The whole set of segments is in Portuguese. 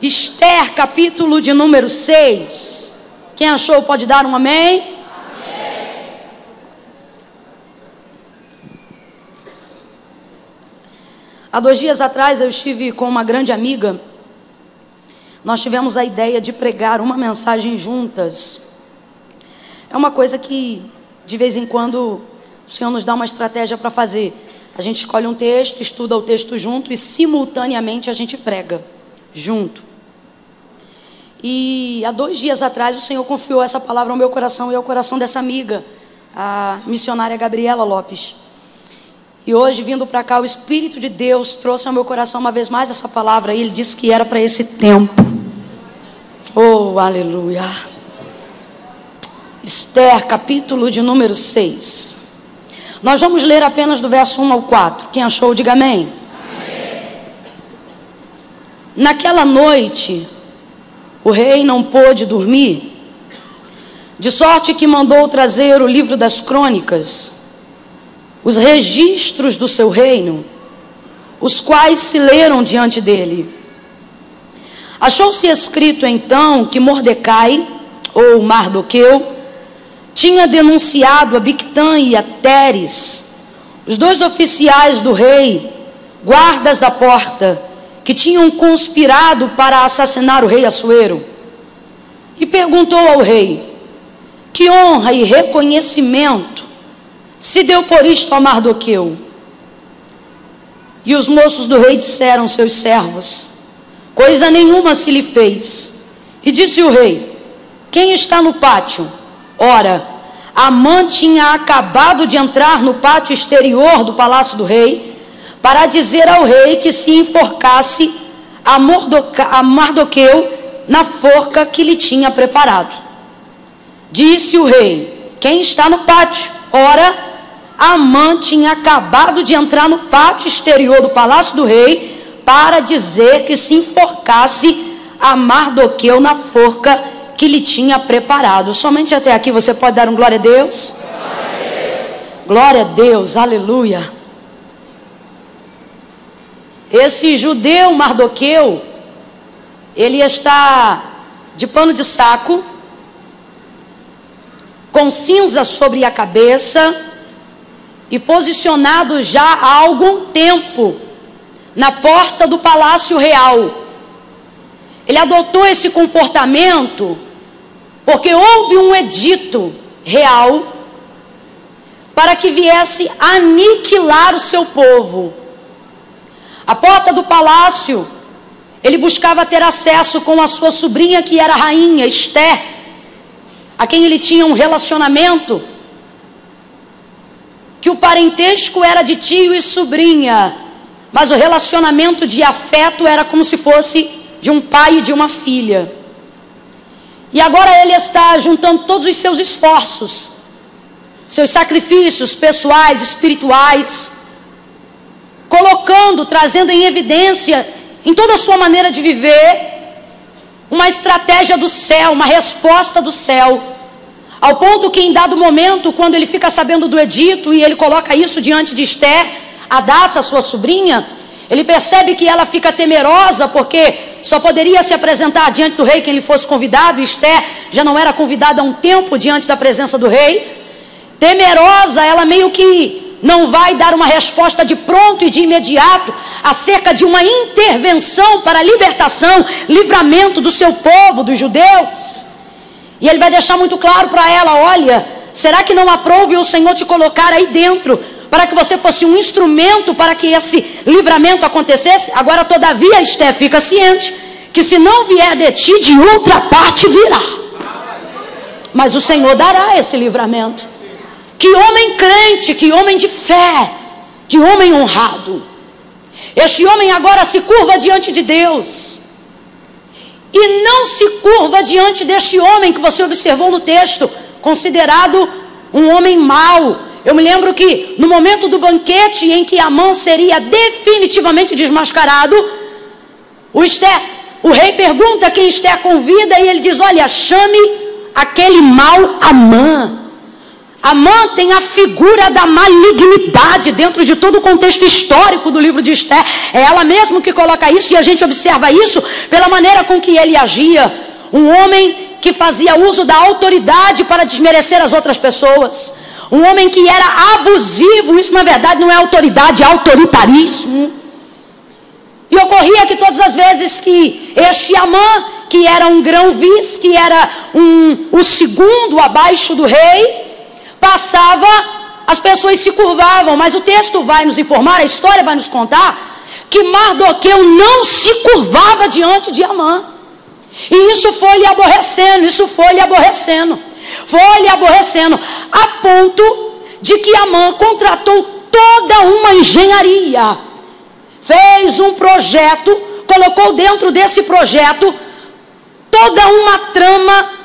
Esther, capítulo de número 6. Quem achou pode dar um amém? amém. Há dois dias atrás eu estive com uma grande amiga. Nós tivemos a ideia de pregar uma mensagem juntas. É uma coisa que, de vez em quando, o Senhor nos dá uma estratégia para fazer. A gente escolhe um texto, estuda o texto junto e, simultaneamente, a gente prega junto. E há dois dias atrás o Senhor confiou essa palavra ao meu coração e ao coração dessa amiga, a missionária Gabriela Lopes. E hoje, vindo para cá, o Espírito de Deus trouxe ao meu coração uma vez mais essa palavra e ele disse que era para esse tempo. Oh, aleluia. Esther, capítulo de número 6. Nós vamos ler apenas do verso 1 ao 4. Quem achou, diga amém. amém. Naquela noite, o rei não pôde dormir, de sorte que mandou trazer o livro das crônicas, os registros do seu reino, os quais se leram diante dele. Achou-se escrito então que Mordecai, ou Mardoqueu, tinha denunciado a Bictã e a Teres, os dois oficiais do rei, guardas da porta, que tinham conspirado para assassinar o rei Assuero, e perguntou ao rei: Que honra e reconhecimento se deu por isto a Mardoqueu? E os moços do rei disseram seus servos: Coisa nenhuma se lhe fez. E disse o rei: Quem está no pátio? Ora, Amã tinha acabado de entrar no pátio exterior do palácio do rei para dizer ao rei que se enforcasse a, a Mardoqueu na forca que lhe tinha preparado. Disse o rei: Quem está no pátio? Ora, Amã tinha acabado de entrar no pátio exterior do palácio do rei para dizer que se enforcasse a Mardoqueu na forca que lhe tinha preparado. Somente até aqui você pode dar um glória a Deus? Glória a Deus, glória a Deus aleluia. Esse judeu Mardoqueu, ele está de pano de saco, com cinza sobre a cabeça e posicionado já há algum tempo na porta do palácio real. Ele adotou esse comportamento porque houve um edito real para que viesse aniquilar o seu povo. A porta do palácio, ele buscava ter acesso com a sua sobrinha que era rainha, Esté, a quem ele tinha um relacionamento, que o parentesco era de tio e sobrinha, mas o relacionamento de afeto era como se fosse de um pai e de uma filha. E agora ele está juntando todos os seus esforços, seus sacrifícios pessoais, espirituais, colocando, trazendo em evidência, em toda a sua maneira de viver, uma estratégia do céu, uma resposta do céu. Ao ponto que, em dado momento, quando ele fica sabendo do edito e ele coloca isso diante de Esther, a Daça, sua sobrinha, ele percebe que ela fica temerosa porque só poderia se apresentar diante do rei quem ele fosse convidado. Esther já não era convidada há um tempo diante da presença do rei. Temerosa, ela meio que não vai dar uma resposta de pronto e de imediato acerca de uma intervenção para a libertação, livramento do seu povo, dos judeus. E ele vai deixar muito claro para ela: olha, será que não aprove o Senhor te colocar aí dentro? Para que você fosse um instrumento para que esse livramento acontecesse. Agora, todavia, Esté fica ciente que se não vier de ti, de outra parte virá. Mas o Senhor dará esse livramento. Que homem crente, que homem de fé, que homem honrado. Este homem agora se curva diante de Deus. E não se curva diante deste homem que você observou no texto, considerado um homem mau. Eu me lembro que no momento do banquete em que Amã seria definitivamente desmascarado, o, Esther, o rei pergunta quem Esther convida e ele diz: Olha, chame aquele mau Amã. Amã tem a figura da malignidade dentro de todo o contexto histórico do livro de Esther. É ela mesma que coloca isso e a gente observa isso pela maneira com que ele agia. Um homem que fazia uso da autoridade para desmerecer as outras pessoas. Um homem que era abusivo, isso na verdade não é autoridade, é autoritarismo. E ocorria que todas as vezes que este Amã, que era um grão-vis, que era um, o segundo abaixo do rei, passava, as pessoas se curvavam, mas o texto vai nos informar, a história vai nos contar, que Mardoqueu não se curvava diante de Amã. E isso foi lhe aborrecendo, isso foi lhe aborrecendo, foi lhe aborrecendo, a ponto de que Amã contratou toda uma engenharia, fez um projeto, colocou dentro desse projeto toda uma trama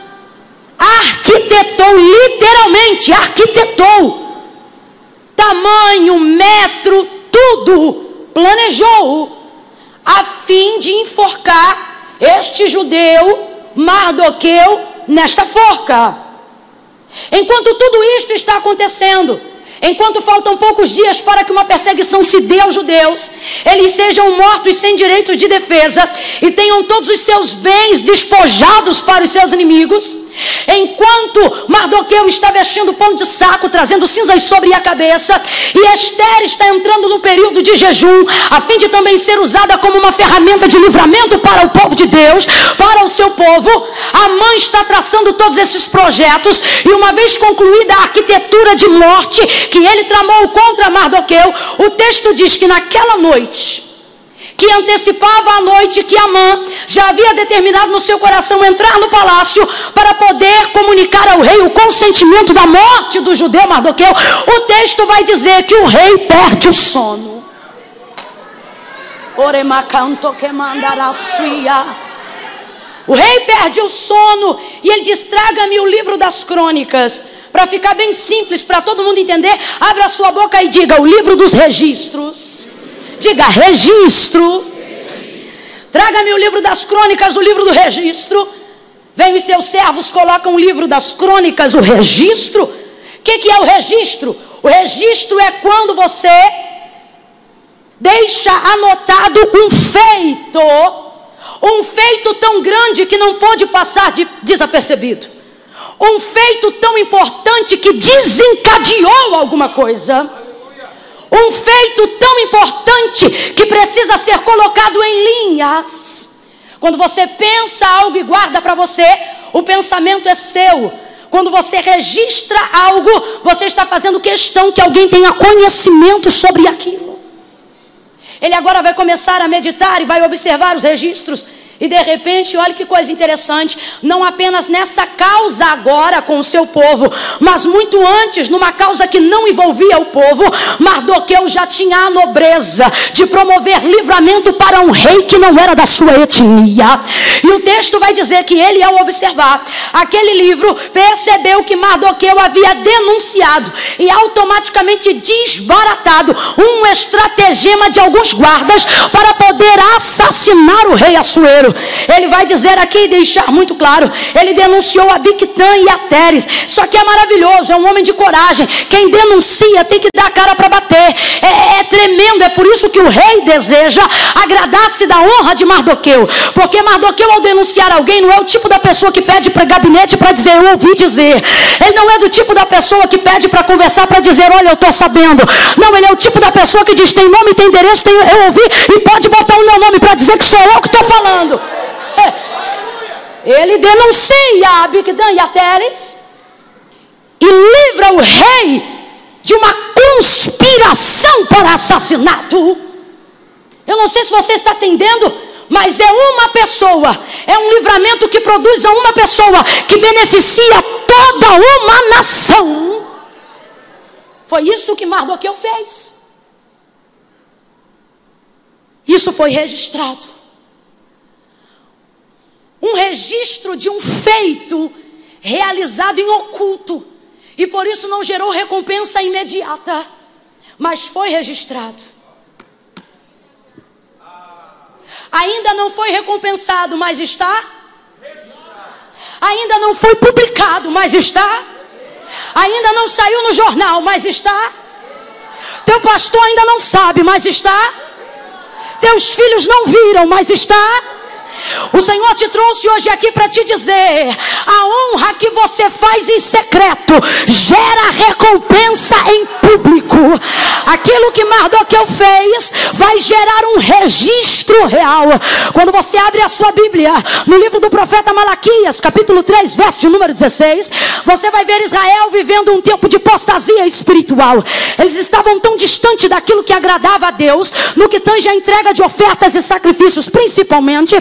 arquitetou, literalmente arquitetou, tamanho, metro, tudo, planejou, a fim de enforcar este judeu Mardoqueu nesta forca. Enquanto tudo isto está acontecendo, enquanto faltam poucos dias para que uma perseguição se dê aos judeus, eles sejam mortos sem direito de defesa e tenham todos os seus bens despojados para os seus inimigos, Enquanto Mardoqueu está vestindo pano de saco, trazendo cinzas sobre a cabeça, e Esther está entrando no período de jejum, a fim de também ser usada como uma ferramenta de livramento para o povo de Deus, para o seu povo, a mãe está traçando todos esses projetos, e uma vez concluída a arquitetura de morte que ele tramou contra Mardoqueu, o texto diz que naquela noite, que antecipava a noite que Amã já havia determinado no seu coração entrar no palácio para poder comunicar ao rei o consentimento da morte do judeu Mardoqueu, o texto vai dizer que o rei perde o sono. O rei perde o sono e ele diz: traga-me o livro das crônicas. Para ficar bem simples, para todo mundo entender, abra a sua boca e diga: o livro dos registros. Diga registro. Traga-me o livro das crônicas, o livro do registro. Vem os seus servos, colocam o livro das crônicas, o registro. O que, que é o registro? O registro é quando você deixa anotado um feito, um feito tão grande que não pode passar de desapercebido, um feito tão importante que desencadeou alguma coisa. Um feito tão importante que precisa ser colocado em linhas. Quando você pensa algo e guarda para você, o pensamento é seu. Quando você registra algo, você está fazendo questão que alguém tenha conhecimento sobre aquilo. Ele agora vai começar a meditar e vai observar os registros e de repente, olha que coisa interessante, não apenas nessa causa agora com o seu povo, mas muito antes, numa causa que não envolvia o povo, Mardoqueu já tinha a nobreza de promover livramento para um rei que não era da sua etnia. E o texto vai dizer que ele, ao observar aquele livro, percebeu que Mardoqueu havia denunciado e automaticamente desbaratado um estratagema de alguns guardas para poder assassinar o rei Assuero. Ele vai dizer aqui e deixar muito claro: ele denunciou a Bictã e a Teres. Só que é maravilhoso, é um homem de coragem. Quem denuncia tem que dar a cara para bater. É, é, tremendo, é por isso que o rei deseja agradar-se da honra de Mardoqueu. Porque Mardoqueu, ao denunciar alguém, não é o tipo da pessoa que pede para gabinete para dizer, eu ouvi dizer. Ele não é do tipo da pessoa que pede para conversar para dizer, olha, eu estou sabendo. Não, ele é o tipo da pessoa que diz, tem nome, tem endereço, tem, eu ouvi, e pode botar o meu nome para dizer que sou eu que estou falando. Ele denuncia a Abigdan e Teres e livra o rei de uma conspiração para assassinato. Eu não sei se você está entendendo, mas é uma pessoa, é um livramento que produz a uma pessoa que beneficia toda uma nação. Foi isso que Mardoqueu fez. Isso foi registrado um registro de um feito realizado em oculto e por isso não gerou recompensa imediata, mas foi registrado. Ainda não foi recompensado, mas está. Ainda não foi publicado, mas está. Ainda não saiu no jornal, mas está. Teu pastor ainda não sabe, mas está. Teus filhos não viram, mas está. O Senhor te trouxe hoje aqui para te dizer: a honra que você faz em secreto gera recompensa em público. Aquilo que Mardoqueu fez vai gerar um registro real. Quando você abre a sua Bíblia no livro do profeta Malaquias, capítulo 3, verso de número 16, você vai ver Israel vivendo um tempo de apostasia espiritual. Eles estavam tão distantes daquilo que agradava a Deus, no que tange a entrega de ofertas e sacrifícios, principalmente,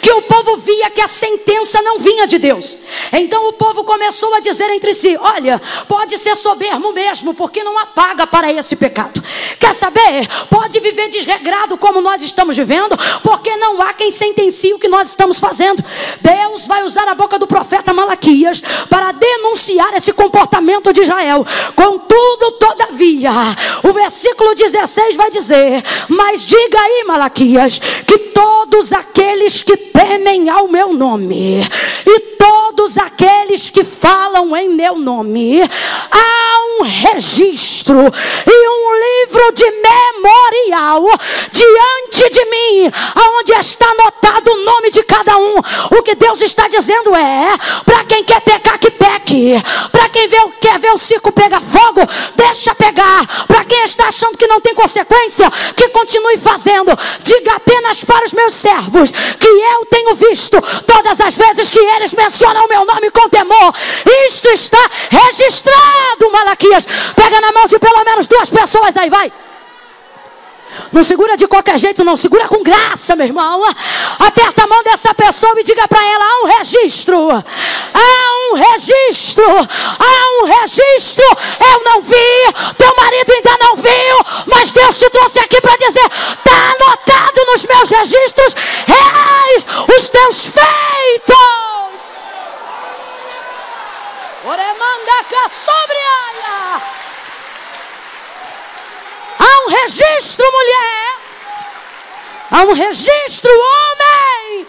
que o povo via que a sentença não vinha de Deus. Então o povo começou a dizer entre si: Olha, pode ser soberbo mesmo, porque não apaga para esse pecado. Quer saber? Pode viver desregrado como nós estamos vivendo, porque não há quem sentencie o que nós estamos fazendo. Deus vai usar a boca do profeta Malaquias para denunciar esse comportamento de Israel. Contudo, todavia, o versículo 16 vai dizer: Mas diga aí, Malaquias, que todos aqueles que temem ao meu nome, e todos aqueles que falam em meu nome, há um registro e um livro de memorial diante de mim, onde está anotado o nome de cada um. O que Deus está dizendo é: para quem quer pecar, que peque, para quem vê, quer ver o circo pegar fogo, deixa pegar, para quem está achando que não tem consequência, que continue fazendo. Diga apenas para os meus servos que eu tenho visto todas as vezes que eles mencionam o meu nome com temor. Isto está registrado, Malaquias. Pega na mão de pelo menos duas pessoas aí, vai. Não segura de qualquer jeito, não. Segura com graça, meu irmão. Aperta a mão dessa pessoa e diga para ela: há um registro. Há um registro. Há um registro. Eu não vi. Teu marido ainda não viu. Mas Deus te trouxe aqui para dizer: está anotado nos meus registros reais os teus feitos. Oremanda sobre Há um registro, mulher. Há um registro, homem.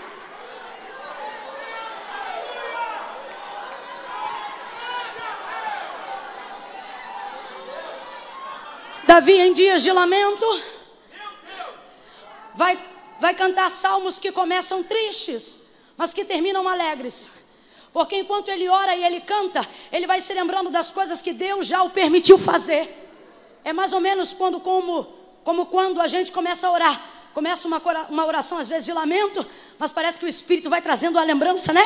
Davi, em dias de lamento, vai, vai cantar salmos que começam tristes, mas que terminam alegres. Porque enquanto ele ora e ele canta, ele vai se lembrando das coisas que Deus já o permitiu fazer. É mais ou menos quando, como, como quando a gente começa a orar. Começa uma, uma oração, às vezes, de lamento, mas parece que o Espírito vai trazendo a lembrança, né?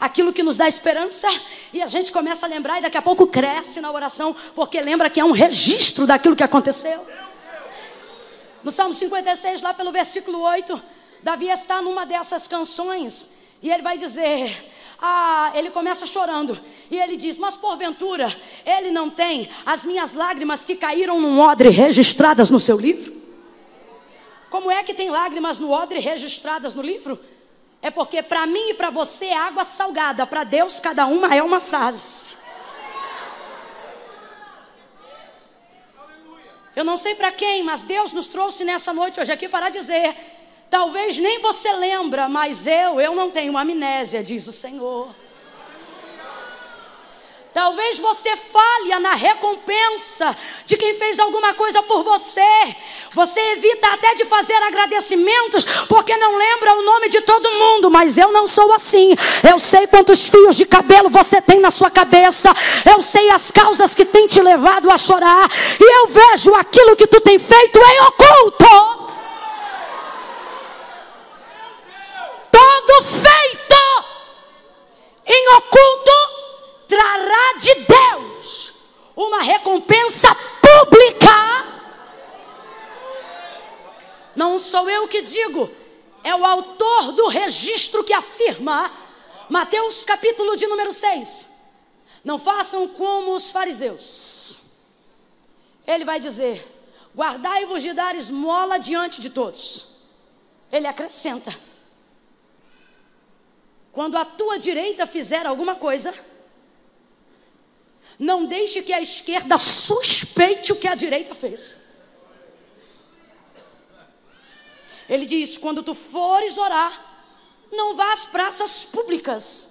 Aquilo que nos dá esperança, e a gente começa a lembrar, e daqui a pouco cresce na oração, porque lembra que é um registro daquilo que aconteceu. No Salmo 56, lá pelo versículo 8, Davi está numa dessas canções, e ele vai dizer: ah, ele começa chorando. E ele diz: Mas porventura, ele não tem as minhas lágrimas que caíram num odre registradas no seu livro? Como é que tem lágrimas no odre registradas no livro? É porque para mim e para você é água salgada, para Deus cada uma é uma frase. Eu não sei para quem, mas Deus nos trouxe nessa noite hoje aqui para dizer Talvez nem você lembra, mas eu, eu não tenho amnésia, diz o Senhor. Talvez você falha na recompensa de quem fez alguma coisa por você. Você evita até de fazer agradecimentos porque não lembra o nome de todo mundo, mas eu não sou assim. Eu sei quantos fios de cabelo você tem na sua cabeça. Eu sei as causas que tem te levado a chorar e eu vejo aquilo que tu tem feito em oculto. Todo feito em oculto trará de Deus uma recompensa pública. Não sou eu que digo, é o autor do registro que afirma, Mateus capítulo de número 6. Não façam como os fariseus. Ele vai dizer: guardai-vos de dar esmola diante de todos. Ele acrescenta: quando a tua direita fizer alguma coisa, não deixe que a esquerda suspeite o que a direita fez. Ele diz: quando tu fores orar, não vá às praças públicas,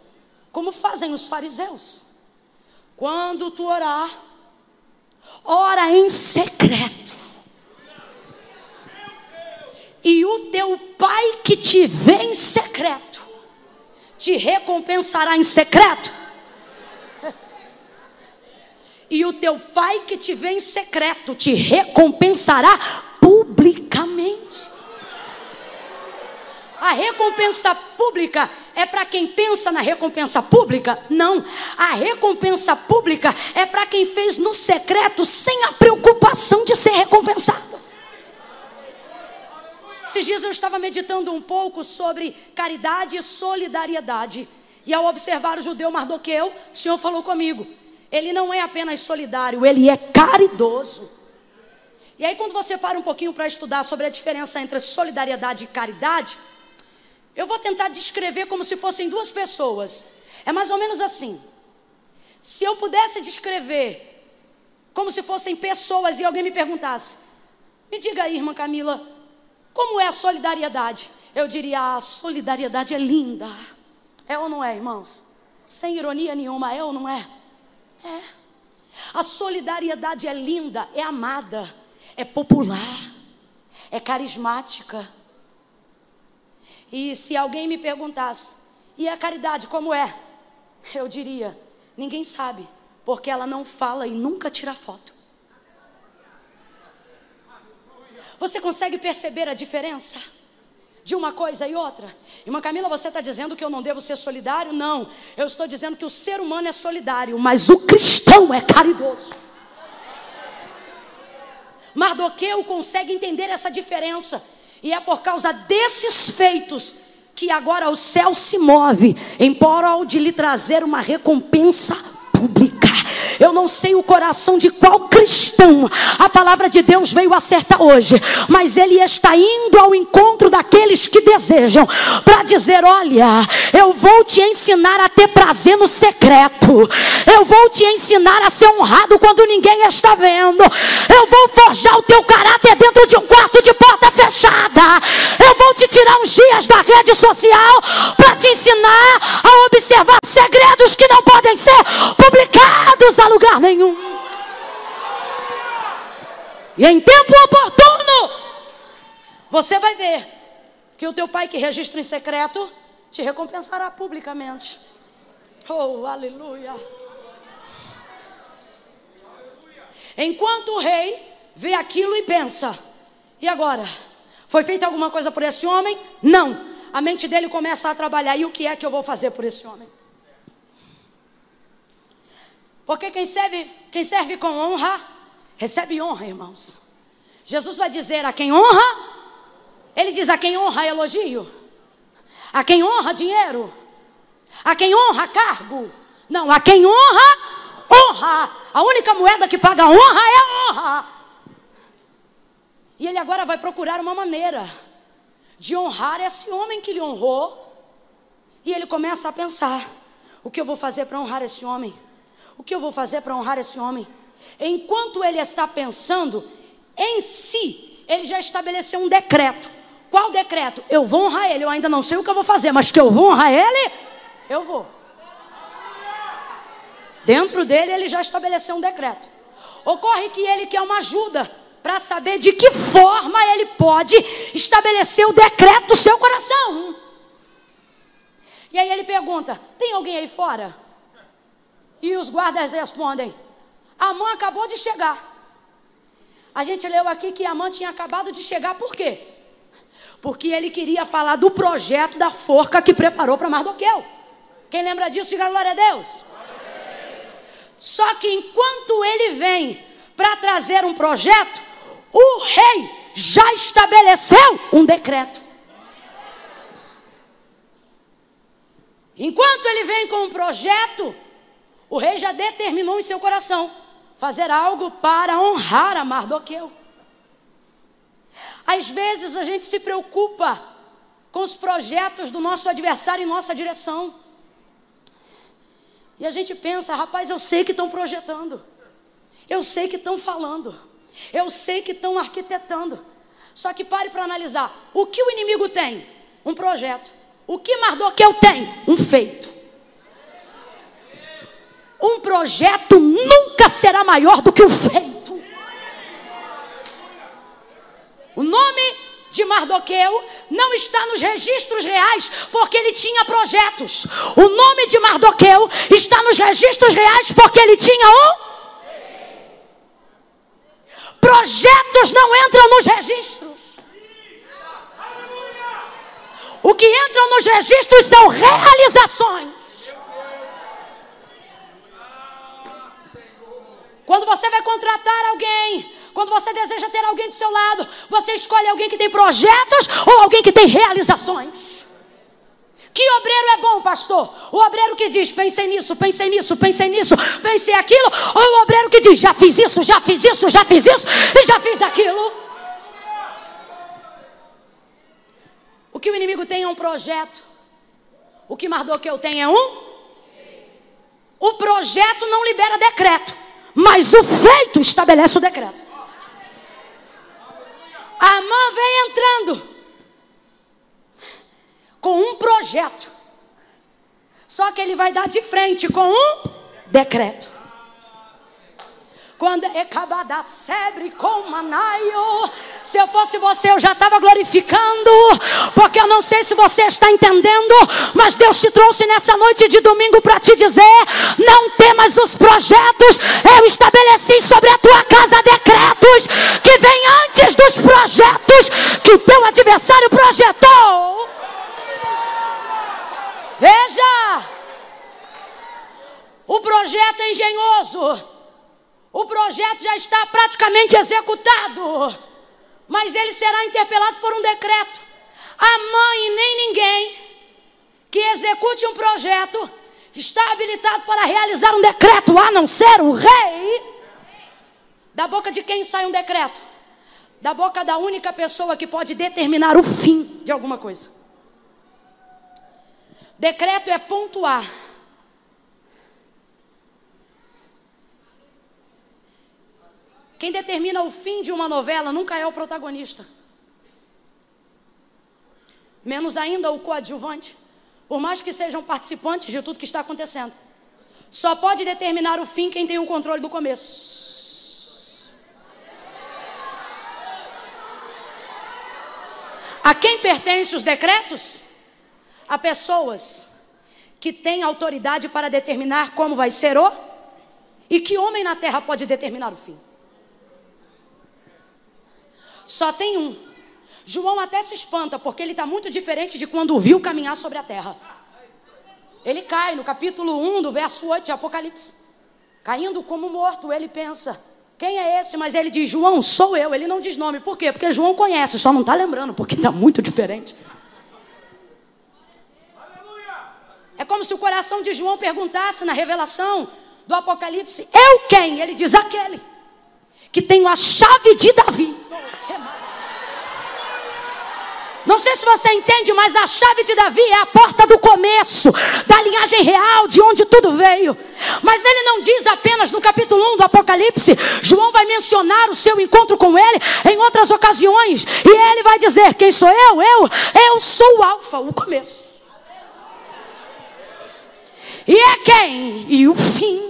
como fazem os fariseus. Quando tu orar, ora em secreto. E o teu pai que te vê em secreto, te recompensará em secreto. E o teu pai que te vê em secreto, te recompensará publicamente. A recompensa pública é para quem pensa na recompensa pública? Não. A recompensa pública é para quem fez no secreto sem a preocupação de ser recompensado. Esses dias eu estava meditando um pouco sobre caridade e solidariedade. E ao observar o judeu Mardoqueu, o Senhor falou comigo: ele não é apenas solidário, ele é caridoso. E aí, quando você para um pouquinho para estudar sobre a diferença entre solidariedade e caridade, eu vou tentar descrever como se fossem duas pessoas. É mais ou menos assim. Se eu pudesse descrever como se fossem pessoas e alguém me perguntasse: Me diga aí, irmã Camila, como é a solidariedade? Eu diria: A solidariedade é linda. É ou não é, irmãos? Sem ironia nenhuma, é ou não é? É. A solidariedade é linda, é amada, é popular, é carismática. E se alguém me perguntasse, e a caridade como é? Eu diria, ninguém sabe, porque ela não fala e nunca tira foto. Você consegue perceber a diferença? de uma coisa e outra. Irmã Camila, você está dizendo que eu não devo ser solidário? Não. Eu estou dizendo que o ser humano é solidário, mas o cristão é caridoso. Mardoqueu consegue entender essa diferença. E é por causa desses feitos que agora o céu se move em prol de lhe trazer uma recompensa pública. Eu não sei o coração de qual cristão a palavra de Deus veio acertar hoje, mas ele está indo ao encontro daqueles que desejam para dizer: Olha, eu vou te ensinar a ter prazer no secreto, eu vou te ensinar a ser honrado quando ninguém está vendo, eu vou forjar o teu caráter dentro de um quarto de porta fechada, tirar uns dias da rede social para te ensinar a observar segredos que não podem ser publicados a lugar nenhum. E em tempo oportuno, você vai ver que o teu pai que registra em secreto te recompensará publicamente. Oh, aleluia. Enquanto o rei vê aquilo e pensa: e agora? Foi feita alguma coisa por esse homem? Não. A mente dele começa a trabalhar. E o que é que eu vou fazer por esse homem? Porque quem serve, quem serve com honra, recebe honra, irmãos. Jesus vai dizer a quem honra, ele diz a quem honra elogio, a quem honra dinheiro, a quem honra cargo. Não, a quem honra, honra. A única moeda que paga honra é honra. E ele agora vai procurar uma maneira de honrar esse homem que lhe honrou. E ele começa a pensar: o que eu vou fazer para honrar esse homem? O que eu vou fazer para honrar esse homem? Enquanto ele está pensando em si, ele já estabeleceu um decreto. Qual decreto? Eu vou honrar ele. Eu ainda não sei o que eu vou fazer, mas que eu vou honrar ele, eu vou. Dentro dele, ele já estabeleceu um decreto. Ocorre que ele quer uma ajuda para saber de que forma ele pode estabelecer o decreto do seu coração. E aí ele pergunta: tem alguém aí fora? E os guardas respondem: Amã acabou de chegar. A gente leu aqui que Amã tinha acabado de chegar, por quê? Porque ele queria falar do projeto da forca que preparou para Mardoqueu. Quem lembra disso, diga glória a Deus. Só que enquanto ele vem para trazer um projeto, o rei já estabeleceu um decreto. Enquanto ele vem com um projeto, o rei já determinou em seu coração fazer algo para honrar a Mardoqueu. Às vezes a gente se preocupa com os projetos do nosso adversário em nossa direção. E a gente pensa, rapaz, eu sei que estão projetando. Eu sei que estão falando. Eu sei que estão arquitetando. Só que pare para analisar. O que o inimigo tem? Um projeto. O que Mardoqueu tem? Um feito. Um projeto nunca será maior do que o feito. O nome de Mardoqueu não está nos registros reais, porque ele tinha projetos. O nome de Mardoqueu está nos registros reais, porque ele tinha um. Projetos não entram nos registros. O que entram nos registros são realizações. Quando você vai contratar alguém, quando você deseja ter alguém do seu lado, você escolhe alguém que tem projetos ou alguém que tem realizações. Que obreiro é bom, pastor? O obreiro que diz: pensei nisso, pensei nisso, pensei nisso, pensei aquilo, ou o obreiro que diz: já fiz isso, já fiz isso, já fiz isso e já fiz aquilo. O que o inimigo tem é um projeto. O que Mardoqueu tem é um? O projeto não libera decreto. Mas o feito estabelece o decreto. A mãe vem entrando com um projeto. Só que ele vai dar de frente com um decreto. Quando é da sebre com manaio. Se eu fosse você, eu já estava glorificando. Porque eu não sei se você está entendendo. Mas Deus te trouxe nessa noite de domingo para te dizer: não temas os projetos. Eu estabeleci sobre a tua casa decretos que vêm antes dos projetos que o teu adversário projetou. Veja! O projeto é engenhoso o projeto já está praticamente executado, mas ele será interpelado por um decreto. A mãe nem ninguém que execute um projeto está habilitado para realizar um decreto, a não ser o rei. Da boca de quem sai um decreto? Da boca da única pessoa que pode determinar o fim de alguma coisa. Decreto é pontuar Quem determina o fim de uma novela nunca é o protagonista. Menos ainda o coadjuvante. Por mais que sejam participantes de tudo que está acontecendo. Só pode determinar o fim quem tem o controle do começo. A quem pertencem os decretos? A pessoas que têm autoridade para determinar como vai ser o. E que homem na terra pode determinar o fim? Só tem um. João até se espanta, porque ele está muito diferente de quando o viu caminhar sobre a terra. Ele cai no capítulo 1 do verso 8 de Apocalipse. Caindo como morto, ele pensa: quem é esse? Mas ele diz: João, sou eu. Ele não diz nome. Por quê? Porque João conhece, só não está lembrando, porque está muito diferente. É como se o coração de João perguntasse na revelação do Apocalipse: Eu quem? Ele diz: Aquele que tem a chave de Davi. Não sei se você entende, mas a chave de Davi é a porta do começo, da linhagem real, de onde tudo veio. Mas ele não diz apenas no capítulo 1 do Apocalipse, João vai mencionar o seu encontro com ele em outras ocasiões, e ele vai dizer: Quem sou eu? Eu, eu sou o Alfa, o começo. E é quem? E o fim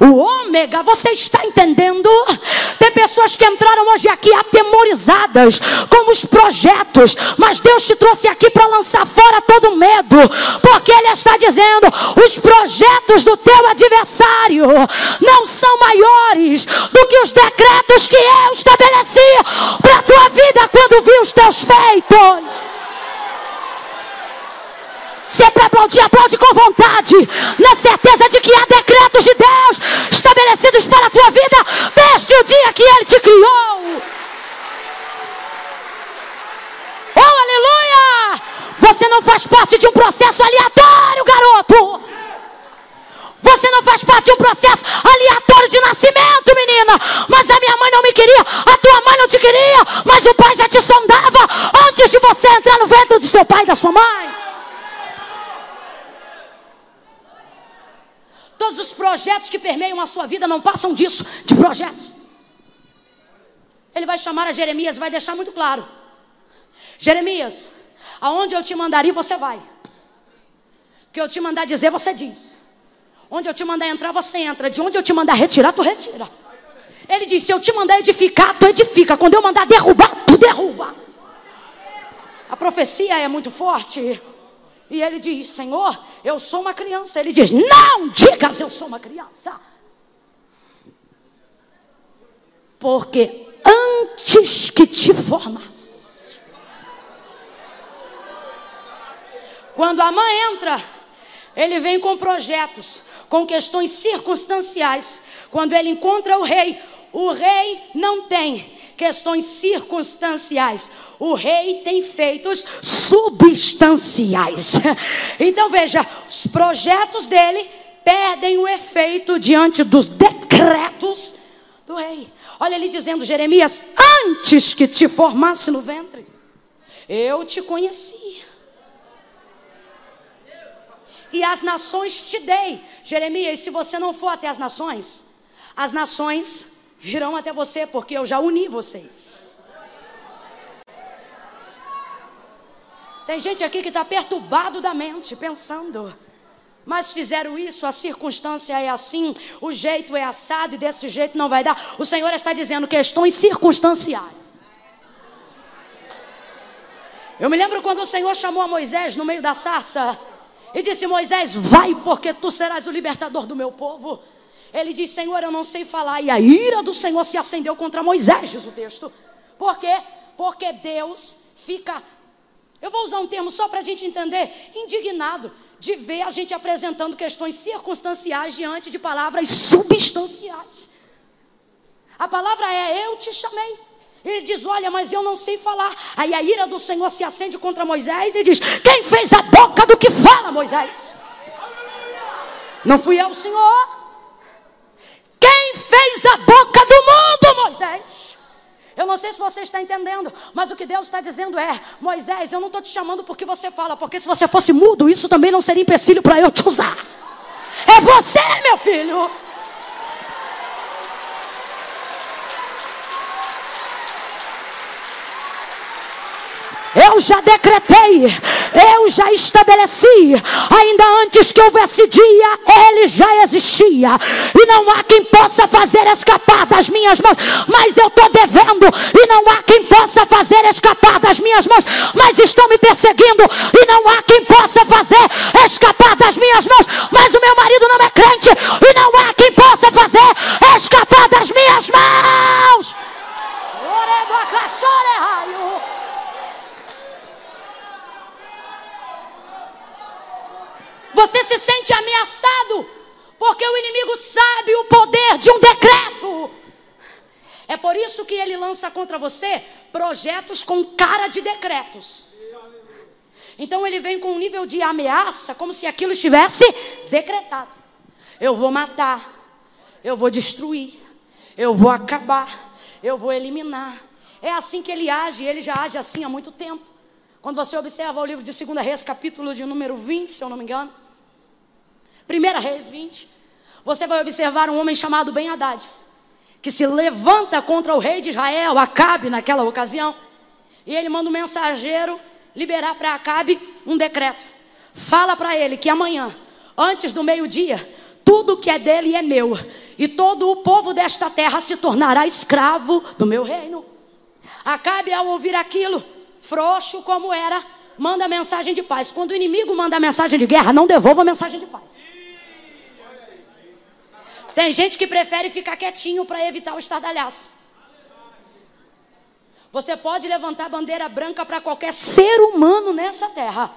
o ômega, você está entendendo? Tem pessoas que entraram hoje aqui atemorizadas com os projetos, mas Deus te trouxe aqui para lançar fora todo medo, porque Ele está dizendo: os projetos do teu adversário não são maiores do que os decretos que eu estabeleci para a tua vida quando vi os teus feitos. Se é para aplaudir, aplaude com vontade. Na certeza de que há decretos de Deus estabelecidos para a tua vida desde o dia que Ele te criou. Oh, aleluia! Você não faz parte de um processo aleatório, garoto. Você não faz parte de um processo aleatório de nascimento, menina. Mas a minha mãe não me queria, a tua mãe não te queria, mas o pai já te sondava antes de você entrar no ventre do seu pai e da sua mãe. Todos os projetos que permeiam a sua vida não passam disso, de projetos. Ele vai chamar a Jeremias vai deixar muito claro: Jeremias, aonde eu te mandaria, você vai. O que eu te mandar dizer, você diz. Onde eu te mandar entrar, você entra. De onde eu te mandar retirar, tu retira. Ele disse: se eu te mandar edificar, tu edifica. Quando eu mandar derrubar, tu derruba. A profecia é muito forte. E ele diz: Senhor, eu sou uma criança. Ele diz: Não digas eu sou uma criança. Porque antes que te formasse, quando a mãe entra, ele vem com projetos, com questões circunstanciais. Quando ele encontra o rei, o rei não tem questões circunstanciais. O rei tem feitos substanciais. Então veja, os projetos dele perdem o efeito diante dos decretos do rei. Olha ele dizendo, Jeremias, antes que te formasse no ventre, eu te conhecia. E as nações te dei. Jeremias, se você não for até as nações, as nações virão até você, porque eu já uni vocês. Tem gente aqui que está perturbado da mente, pensando. Mas fizeram isso, a circunstância é assim, o jeito é assado e desse jeito não vai dar. O Senhor está dizendo questões circunstanciais. Eu me lembro quando o Senhor chamou a Moisés no meio da sarça e disse: Moisés, vai, porque tu serás o libertador do meu povo. Ele diz: Senhor, eu não sei falar. E a ira do Senhor se acendeu contra Moisés, diz o texto. Por quê? Porque Deus fica, eu vou usar um termo só para a gente entender, indignado de ver a gente apresentando questões circunstanciais diante de palavras substanciais. A palavra é: Eu te chamei. Ele diz: Olha, mas eu não sei falar. Aí a ira do Senhor se acende contra Moisés e diz: Quem fez a boca do que fala, Moisés? Não fui eu, Senhor. Fez a boca do mundo, Moisés? Eu não sei se você está entendendo, mas o que Deus está dizendo é: Moisés, eu não estou te chamando porque você fala, porque se você fosse mudo, isso também não seria empecilho para eu te usar. É você, meu filho. Eu já decretei, eu já estabeleci, ainda antes que houvesse dia, ele já existia, e não há quem possa fazer escapar das minhas mãos, mas eu estou devendo, e não há quem possa fazer escapar das minhas mãos, mas estão me perseguindo, e não há quem possa fazer escapar das minhas mãos, mas o meu marido não é crente, e não há quem possa fazer escapar das minhas mãos. Você se sente ameaçado, porque o inimigo sabe o poder de um decreto. É por isso que ele lança contra você projetos com cara de decretos. Então ele vem com um nível de ameaça, como se aquilo estivesse decretado. Eu vou matar, eu vou destruir, eu vou acabar, eu vou eliminar. É assim que ele age, ele já age assim há muito tempo. Quando você observa o livro de 2 Reis, capítulo de número 20, se eu não me engano, 1 Reis 20, você vai observar um homem chamado Ben Haddad, que se levanta contra o rei de Israel, Acabe, naquela ocasião, e ele manda um mensageiro liberar para Acabe um decreto. Fala para ele que amanhã, antes do meio-dia, tudo que é dele é meu, e todo o povo desta terra se tornará escravo do meu reino. Acabe, ao ouvir aquilo, frouxo como era, manda mensagem de paz. Quando o inimigo manda mensagem de guerra, não devolva mensagem de paz. Tem gente que prefere ficar quietinho para evitar o estardalhaço. Você pode levantar bandeira branca para qualquer ser humano nessa terra.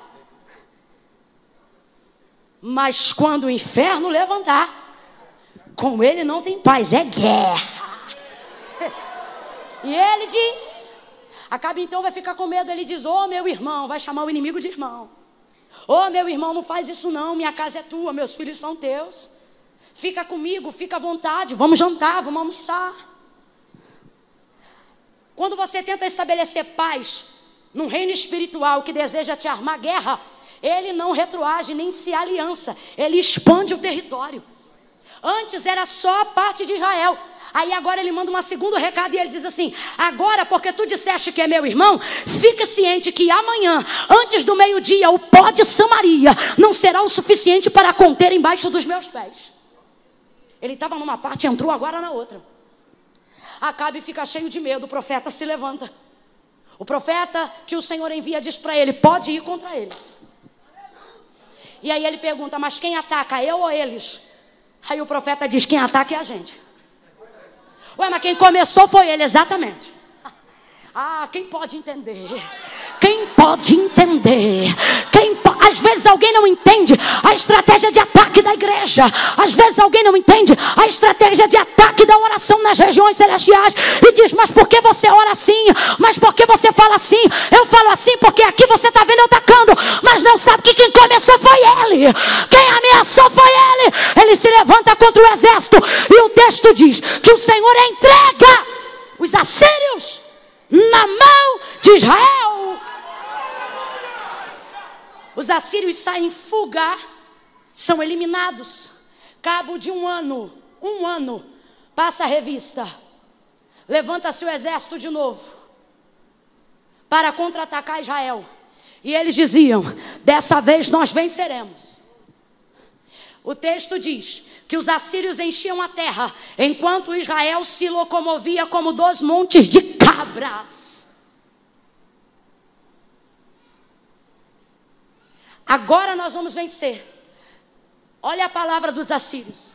Mas quando o inferno levantar, com ele não tem paz, é guerra. E ele diz: Acabe então vai ficar com medo. Ele diz: Ô oh, meu irmão, vai chamar o inimigo de irmão. Ô oh, meu irmão, não faz isso não. Minha casa é tua, meus filhos são teus. Fica comigo, fica à vontade, vamos jantar, vamos almoçar. Quando você tenta estabelecer paz num reino espiritual que deseja te armar guerra, ele não retroage nem se aliança, ele expande o território. Antes era só a parte de Israel, Aí agora ele manda um segundo recado e ele diz assim: Agora, porque tu disseste que é meu irmão, fica ciente que amanhã, antes do meio-dia, o pó de Samaria não será o suficiente para conter embaixo dos meus pés. Ele estava numa parte entrou agora na outra. Acabe fica cheio de medo, o profeta se levanta. O profeta que o Senhor envia diz para ele: Pode ir contra eles. E aí ele pergunta: Mas quem ataca, eu ou eles? Aí o profeta diz: Quem ataca é a gente. Ué, mas quem começou foi ele, exatamente. Ah, quem pode entender? Quem pode entender? Alguém não entende a estratégia de ataque da igreja. Às vezes alguém não entende a estratégia de ataque da oração nas regiões celestiais. E diz, mas por que você ora assim? Mas por que você fala assim? Eu falo assim porque aqui você está vendo eu atacando. Mas não sabe que quem começou foi ele. Quem ameaçou foi ele. Ele se levanta contra o exército. E o texto diz que o Senhor entrega os assírios na mão de Israel. Os assírios saem em fuga, são eliminados. Cabo de um ano, um ano, passa a revista. Levanta-se o exército de novo para contra-atacar Israel. E eles diziam: dessa vez nós venceremos. O texto diz que os assírios enchiam a terra, enquanto Israel se locomovia como dois montes de cabras. Agora nós vamos vencer. Olha a palavra dos assírios.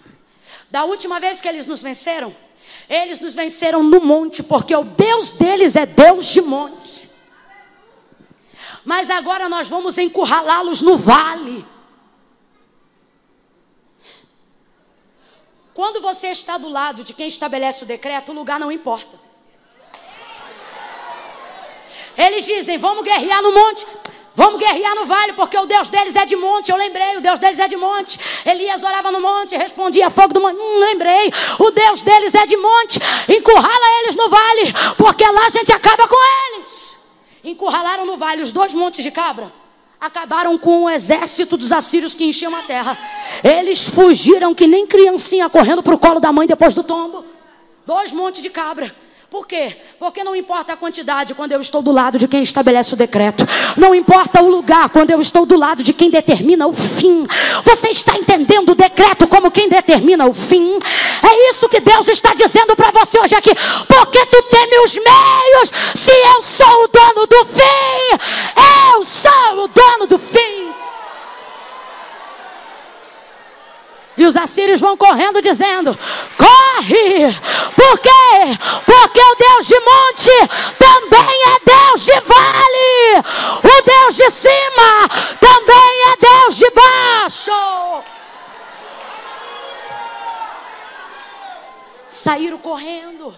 Da última vez que eles nos venceram, eles nos venceram no monte, porque o Deus deles é Deus de monte. Mas agora nós vamos encurralá-los no vale. Quando você está do lado de quem estabelece o decreto, o lugar não importa. Eles dizem: vamos guerrear no monte. Vamos guerrear no vale, porque o Deus deles é de monte. Eu lembrei, o Deus deles é de monte. Elias orava no monte, respondia fogo do monte. Hum, lembrei, o Deus deles é de monte. Encurrala eles no vale, porque lá a gente acaba com eles. Encurralaram no vale os dois montes de cabra acabaram com o exército dos assírios que enchiam a terra. Eles fugiram que nem criancinha correndo para o colo da mãe depois do tombo. Dois montes de cabra. Por quê? Porque não importa a quantidade quando eu estou do lado de quem estabelece o decreto. Não importa o lugar quando eu estou do lado de quem determina o fim. Você está entendendo o decreto como quem determina o fim? É isso que Deus está dizendo para você hoje aqui. Porque tu teme os meios se eu sou o dono do fim? Eu sou o dono do fim. E os assírios vão correndo dizendo: Corre! Por quê? Porque o Deus de monte também é Deus de vale. O Deus de cima também é Deus de baixo. Saíram correndo.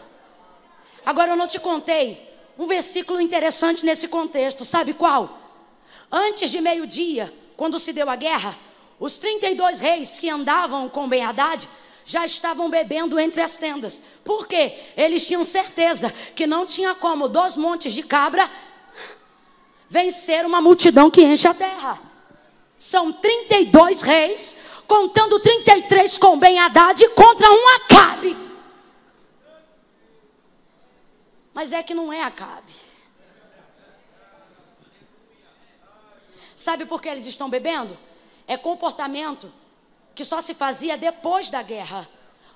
Agora eu não te contei um versículo interessante nesse contexto, sabe qual? Antes de meio-dia, quando se deu a guerra, os 32 reis que andavam com Ben Haddad já estavam bebendo entre as tendas. Por quê? Eles tinham certeza que não tinha como dois montes de cabra vencer uma multidão que enche a terra. São 32 reis, contando 33 com Ben Haddad contra um Acabe. Mas é que não é Acabe. Sabe por que eles estão bebendo? É comportamento que só se fazia depois da guerra.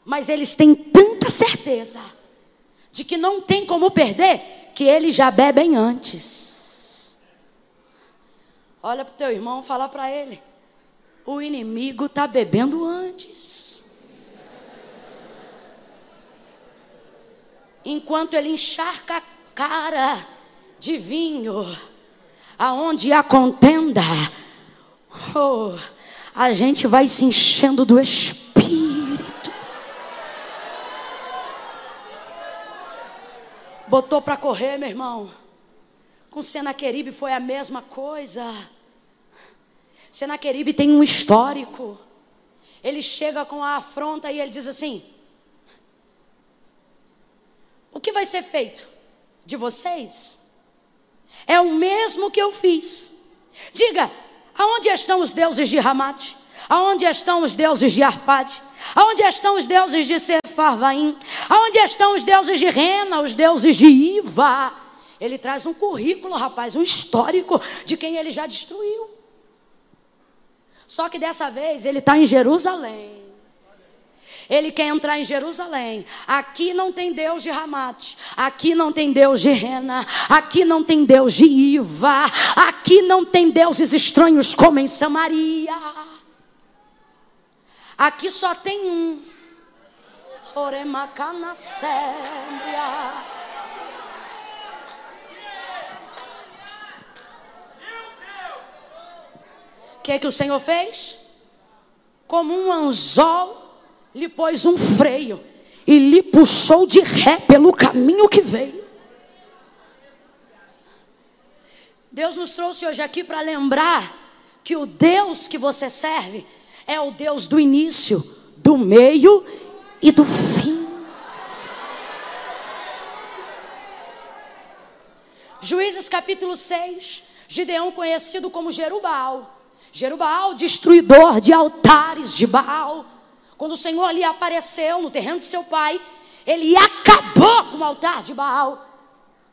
Mas eles têm tanta certeza de que não tem como perder que eles já bebem antes. Olha para o teu irmão, fala para ele: o inimigo está bebendo antes. Enquanto ele encharca a cara de vinho, aonde há contenda, Oh, a gente vai se enchendo do Espírito. Botou para correr, meu irmão. Com Senaqueribe foi a mesma coisa. Senaqueribe tem um histórico. Ele chega com a afronta e ele diz assim: O que vai ser feito de vocês? É o mesmo que eu fiz. Diga, Aonde estão os deuses de Ramate? Aonde estão os deuses de Arpade? Aonde estão os deuses de Sef? Sefarvaim? Aonde estão os deuses de Rena, os deuses de Iva? Ele traz um currículo, rapaz, um histórico de quem ele já destruiu. Só que dessa vez ele está em Jerusalém. Ele quer entrar em Jerusalém. Aqui não tem Deus de Ramate. Aqui não tem Deus de Rena. Aqui não tem Deus de Iva. Aqui não tem deuses estranhos como em Samaria. Aqui só tem um. Oremacana Sébria. O que, é que o Senhor fez? Como um anzol lhe pôs um freio e lhe puxou de ré pelo caminho que veio. Deus nos trouxe hoje aqui para lembrar que o Deus que você serve é o Deus do início, do meio e do fim. Juízes capítulo 6, Gideão conhecido como Jerubal. Jerubal, destruidor de altares de Baal. Quando o Senhor ali apareceu no terreno de seu pai, ele acabou com o altar de Baal.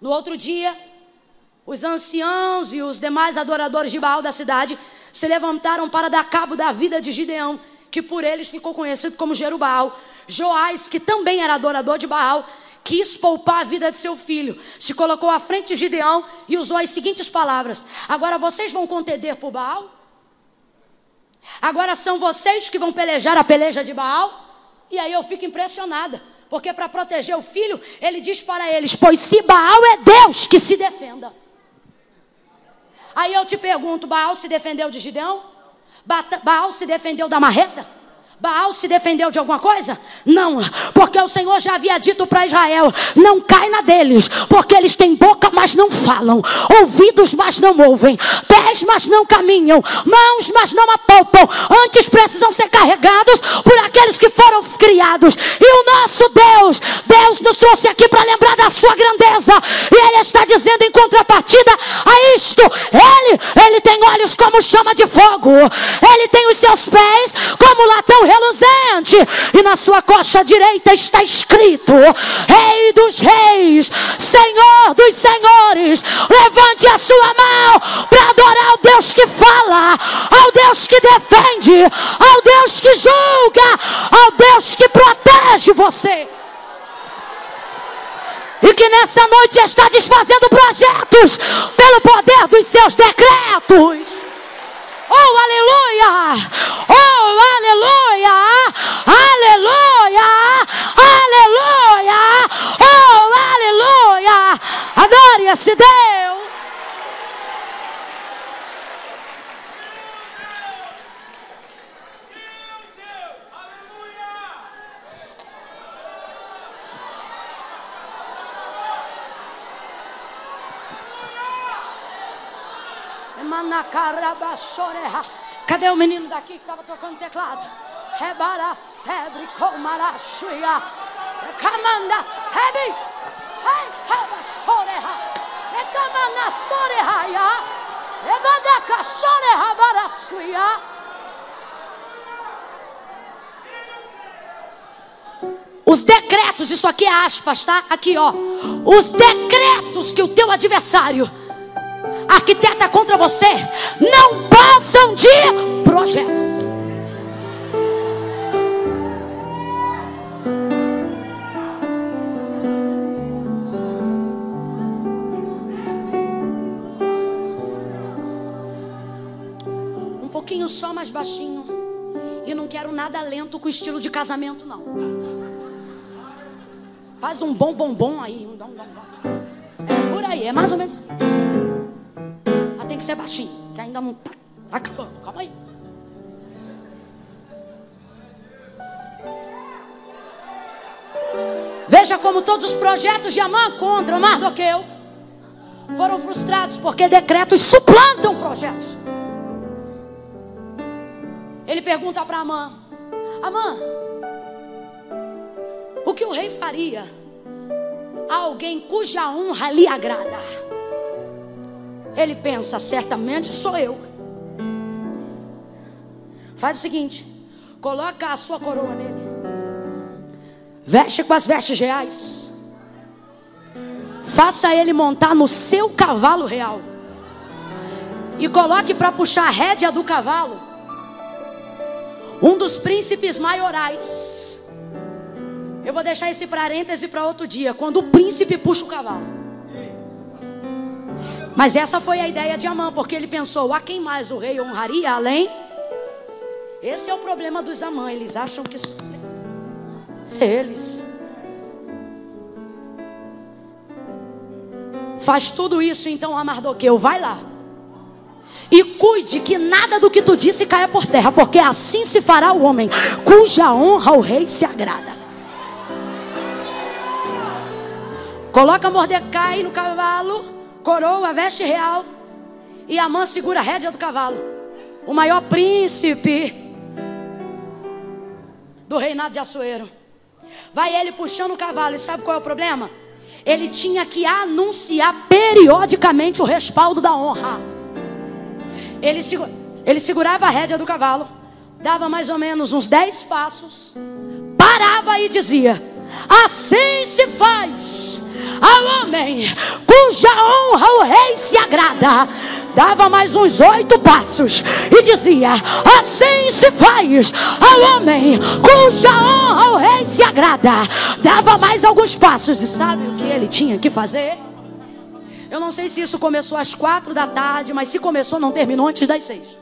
No outro dia, os anciãos e os demais adoradores de Baal da cidade se levantaram para dar cabo da vida de Gideão, que por eles ficou conhecido como Jerubal. Joás, que também era adorador de Baal, quis poupar a vida de seu filho, se colocou à frente de Gideão e usou as seguintes palavras: Agora vocês vão contender por Baal? Agora são vocês que vão pelejar a peleja de Baal. E aí eu fico impressionada. Porque para proteger o filho, ele diz para eles: Pois se Baal é Deus, que se defenda. Aí eu te pergunto: Baal se defendeu de Gideão? Baal se defendeu da marreta? Baal se defendeu de alguma coisa? Não, porque o Senhor já havia dito para Israel: não cai na deles, porque eles têm boca, mas não falam, ouvidos, mas não ouvem, pés, mas não caminham, mãos, mas não apalpam. Antes precisam ser carregados por aqueles que foram criados. E o nosso Deus, Deus nos trouxe aqui para lembrar da sua grandeza, e Ele está dizendo em contrapartida a isto: Ele, Ele tem olhos como chama de fogo, Ele tem os seus pés como latão reluzente, e na sua coxa direita está escrito: Rei dos Reis, Senhor dos Senhores. Levante a sua mão para adorar ao Deus que fala, ao Deus que defende, ao Deus que julga, ao Deus que protege você. E que nessa noite está desfazendo projetos pelo poder dos seus decretos. Oh, aleluia! Oh, aleluia! Aleluia! Aleluia! Oh, aleluia! Adore esse Deus! Cadê o menino daqui que estava tocando teclado? Rebara sebre comarachuia. Camanda sebre. Recaba soreha. Recamana soreha. Rebada soreha barasuia. Os decretos, isso aqui é aspas, tá? Aqui, ó. Os decretos que o teu adversário arquiteta contra você não passam de projetos. Um pouquinho só mais baixinho. E não quero nada lento com estilo de casamento, não. Faz um bom bombom aí. Um bom, bom, bom. É por aí, é mais ou menos assim que ser baixinho, que ainda não tá acabando. Calma aí. Veja como todos os projetos de Amã contra Mardoqueu foram frustrados porque decretos suplantam projetos. Ele pergunta para Amã: Amã, o que o rei faria a alguém cuja honra lhe agrada? Ele pensa, certamente sou eu. Faz o seguinte: coloca a sua coroa nele. Veste com as vestes reais. Faça ele montar no seu cavalo real. E coloque para puxar a rédea do cavalo um dos príncipes maiorais. Eu vou deixar esse parêntese para outro dia, quando o príncipe puxa o cavalo. Mas essa foi a ideia de Amã, porque ele pensou: a quem mais o rei honraria além? Esse é o problema dos Amã, eles acham que só tem eles. Faz tudo isso, então, a vai lá. E cuide que nada do que tu disse caia por terra, porque assim se fará o homem, cuja honra o rei se agrada. Coloca Mordecai no cavalo, coroa, veste real, e a mãe segura a rédea do cavalo. O maior príncipe do reinado de Assuero. Vai ele puxando o cavalo, e sabe qual é o problema? Ele tinha que anunciar periodicamente o respaldo da honra. Ele, ele segurava a rédea do cavalo, dava mais ou menos uns dez passos, parava e dizia: Assim se faz ao homem cuja honra o rei se agrada. Dava mais uns oito passos e dizia: Assim se faz ao homem cuja honra o rei se agrada. Dava mais alguns passos e sabe o que ele tinha que fazer? Eu não sei se isso começou às quatro da tarde, mas se começou, não terminou antes das seis.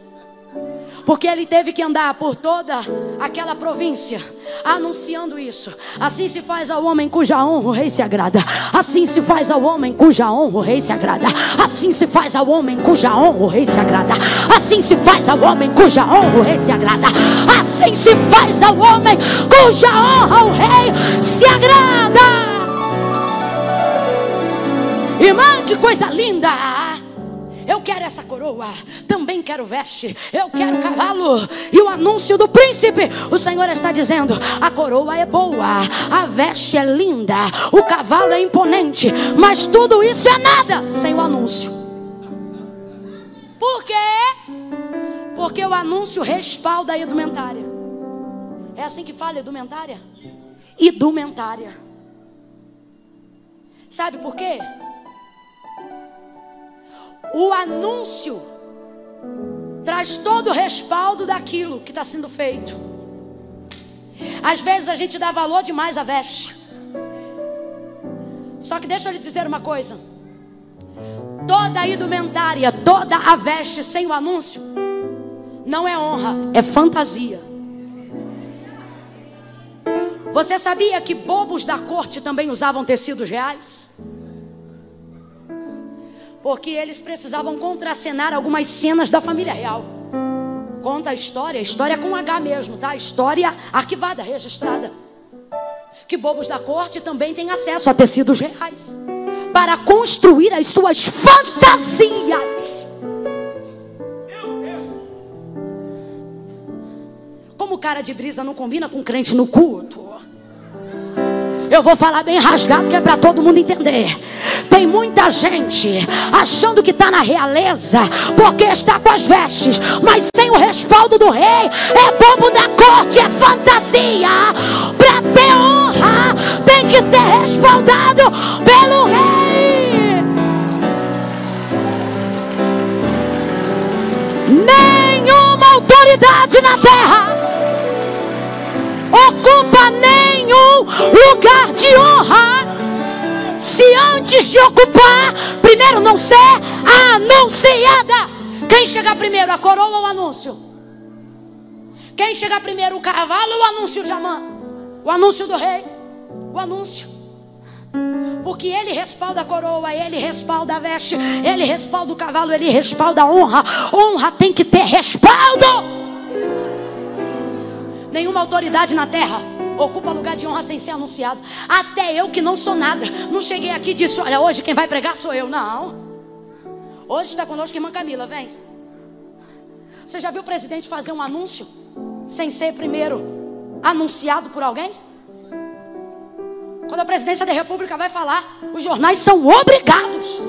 Porque ele teve que andar por toda aquela província, anunciando isso. Assim se faz ao homem cuja honra o rei se agrada. Assim se faz ao homem cuja honra o rei se agrada. Assim se faz ao homem cuja honra o rei se agrada. Assim se faz ao homem cuja honra o rei se agrada. Assim se faz ao homem cuja honra o rei se agrada. Irmã, que coisa linda! Eu quero essa coroa, também quero veste, eu quero cavalo e o anúncio do príncipe. O Senhor está dizendo: a coroa é boa, a veste é linda, o cavalo é imponente, mas tudo isso é nada sem o anúncio. Por quê? Porque o anúncio respalda a edumentária. É assim que fala edumentária? Idumentária. Sabe por quê? O anúncio traz todo o respaldo daquilo que está sendo feito. Às vezes a gente dá valor demais à veste. Só que deixa eu lhe dizer uma coisa: toda a indumentária, toda a veste sem o anúncio, não é honra, é fantasia. Você sabia que bobos da corte também usavam tecidos reais? Porque eles precisavam contracenar algumas cenas da família real. Conta a história, história com H mesmo, tá? História arquivada, registrada. Que bobos da corte também têm acesso a tecidos reais para construir as suas fantasias. Como cara de brisa não combina com crente no culto. Eu vou falar bem rasgado que é para todo mundo entender. Tem muita gente achando que está na realeza porque está com as vestes, mas sem o respaldo do rei. É bobo da corte, é fantasia. Para ter honra, tem que ser respaldado pelo rei. Nenhuma autoridade na terra ocupa nenhum lugar de honra se antes de ocupar, primeiro não ser anunciada. Quem chegar primeiro, a coroa ou o anúncio? Quem chegar primeiro, o cavalo ou o anúncio de Amã? O anúncio do rei? O anúncio. Porque ele respalda a coroa, ele respalda a veste, ele respalda o cavalo, ele respalda a honra. Honra tem que ter respaldo. Nenhuma autoridade na terra ocupa lugar de honra sem ser anunciado. Até eu que não sou nada, não cheguei aqui e disse: Olha, hoje quem vai pregar sou eu. Não. Hoje está conosco a irmã Camila, vem. Você já viu o presidente fazer um anúncio sem ser primeiro anunciado por alguém? Quando a presidência da República vai falar, os jornais são obrigados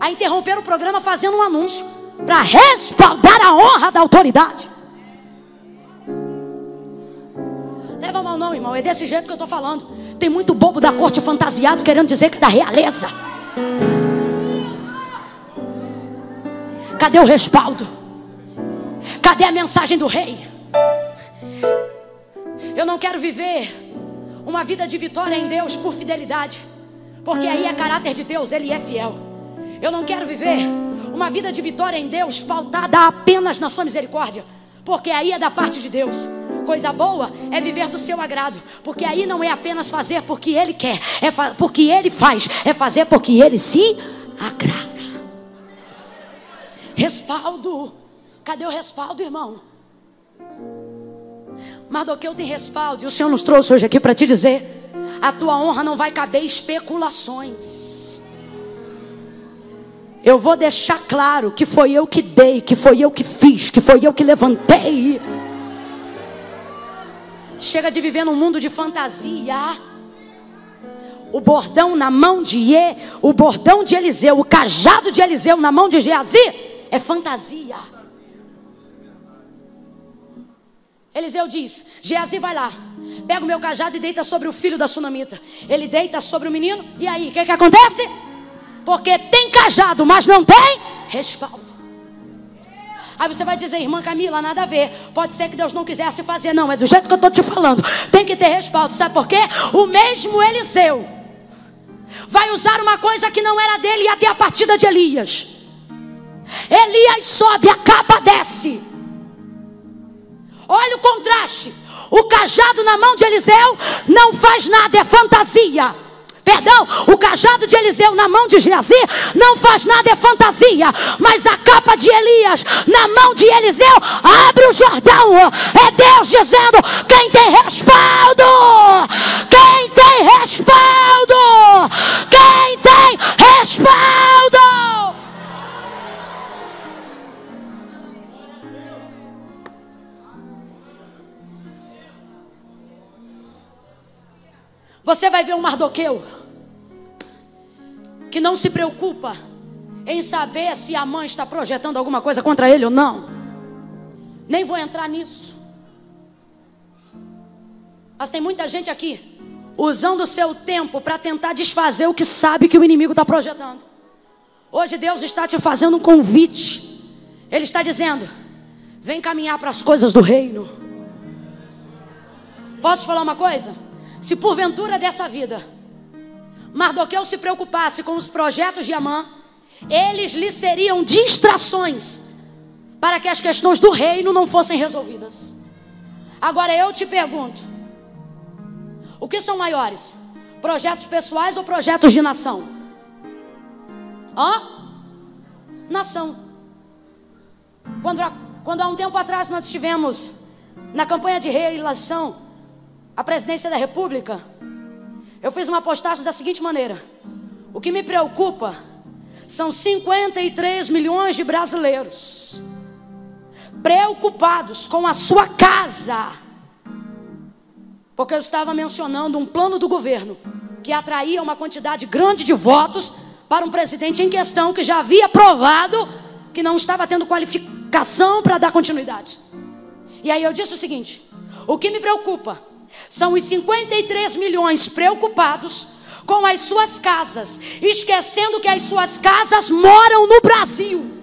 a interromper o programa fazendo um anúncio para respaldar a honra da autoridade. Leva Não, não, irmão, é desse jeito que eu estou falando. Tem muito bobo da corte fantasiado querendo dizer que é da realeza. Cadê o respaldo? Cadê a mensagem do rei? Eu não quero viver uma vida de vitória em Deus por fidelidade, porque aí é caráter de Deus, Ele é fiel. Eu não quero viver uma vida de vitória em Deus pautada apenas na Sua misericórdia, porque aí é da parte de Deus. Coisa boa é viver do seu agrado, porque aí não é apenas fazer porque Ele quer, é porque Ele faz, é fazer porque Ele se agrada. Respaldo, cadê o respaldo, irmão? Mardoqueu tem respaldo, e o Senhor nos trouxe hoje aqui para te dizer: a tua honra não vai caber especulações. Eu vou deixar claro que foi eu que dei, que foi eu que fiz, que foi eu que levantei. Chega de viver num mundo de fantasia. O bordão na mão de E, o bordão de Eliseu, o cajado de Eliseu na mão de Geazi é fantasia. Eliseu diz: Geazi vai lá, pega o meu cajado e deita sobre o filho da sunamita. Ele deita sobre o menino, e aí, o que, que acontece? Porque tem cajado, mas não tem respaldo. Aí você vai dizer, irmã Camila, nada a ver. Pode ser que Deus não quisesse fazer, não. É do jeito que eu estou te falando. Tem que ter respaldo. Sabe por quê? O mesmo Eliseu vai usar uma coisa que não era dele e até a partida de Elias. Elias sobe, a capa desce. Olha o contraste. O cajado na mão de Eliseu não faz nada, é fantasia. Perdão, o cajado de Eliseu na mão de Geazi não faz nada, é fantasia. Mas a capa de Elias na mão de Eliseu abre o Jordão. É Deus dizendo: quem tem respaldo, quem tem respaldo, quem tem respaldo. Você vai ver um Mardoqueu que não se preocupa em saber se a mãe está projetando alguma coisa contra ele ou não. Nem vou entrar nisso. Mas tem muita gente aqui usando o seu tempo para tentar desfazer o que sabe que o inimigo está projetando. Hoje Deus está te fazendo um convite. Ele está dizendo: vem caminhar para as coisas do reino. Posso falar uma coisa? Se porventura dessa vida Mardoqueu se preocupasse com os projetos de Amã, eles lhe seriam distrações para que as questões do reino não fossem resolvidas. Agora eu te pergunto: o que são maiores? Projetos pessoais ou projetos de nação? Hã? Nação. Quando, quando há um tempo atrás nós estivemos na campanha de reeleição a presidência da República, eu fiz uma postagem da seguinte maneira: o que me preocupa são 53 milhões de brasileiros preocupados com a sua casa, porque eu estava mencionando um plano do governo que atraía uma quantidade grande de votos para um presidente em questão que já havia provado que não estava tendo qualificação para dar continuidade. E aí eu disse o seguinte: o que me preocupa são os 53 milhões preocupados com as suas casas, esquecendo que as suas casas moram no Brasil.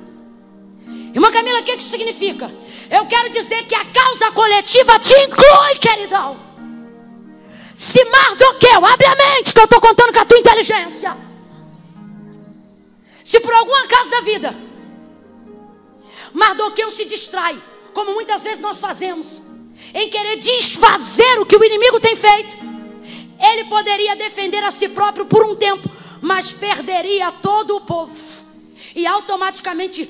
Irmã Camila, o que isso significa? Eu quero dizer que a causa coletiva te inclui, queridão. Se Mardoqueu, abre a mente, que eu estou contando com a tua inteligência. Se por alguma causa da vida, Mardoqueu se distrai, como muitas vezes nós fazemos, em querer desfazer o que o inimigo tem feito, ele poderia defender a si próprio por um tempo, mas perderia todo o povo e automaticamente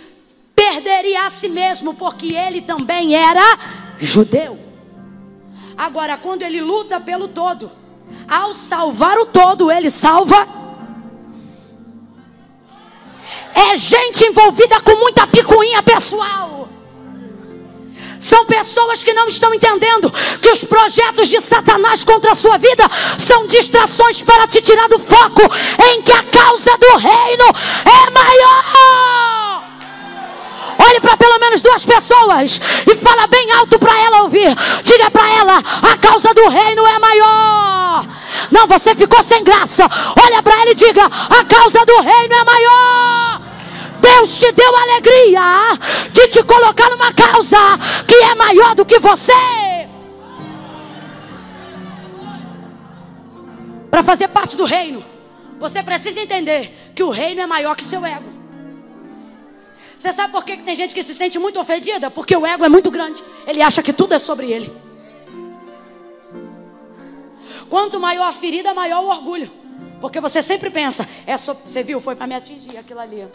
perderia a si mesmo, porque ele também era judeu. Agora, quando ele luta pelo todo, ao salvar o todo, ele salva. É gente envolvida com muita picuinha pessoal. São pessoas que não estão entendendo que os projetos de Satanás contra a sua vida são distrações para te tirar do foco em que a causa do reino é maior. Olhe para pelo menos duas pessoas e fala bem alto para ela ouvir. Diga para ela: a causa do reino é maior. Não, você ficou sem graça. Olha para ela e diga: a causa do reino é maior. Deus te deu alegria de te colocar numa causa que é maior do que você. Para fazer parte do reino, você precisa entender que o reino é maior que seu ego. Você sabe por que, que tem gente que se sente muito ofendida? Porque o ego é muito grande. Ele acha que tudo é sobre ele. Quanto maior a ferida, maior o orgulho. Porque você sempre pensa, é so... você viu, foi para me atingir aquilo ali.